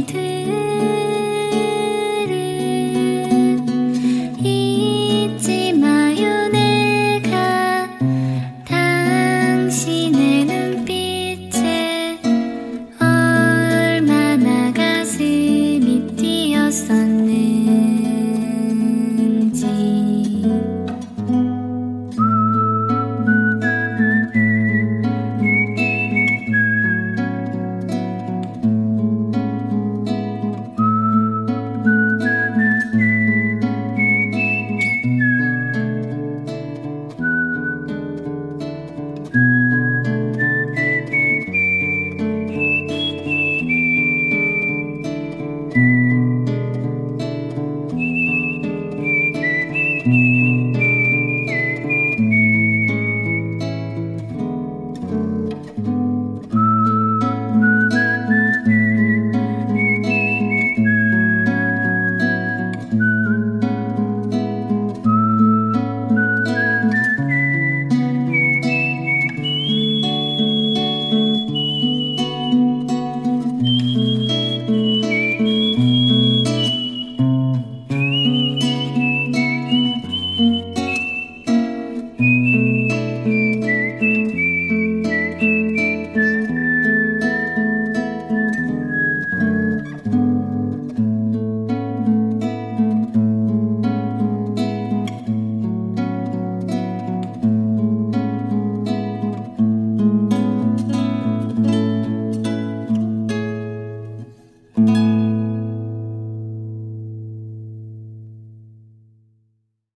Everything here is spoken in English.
每天。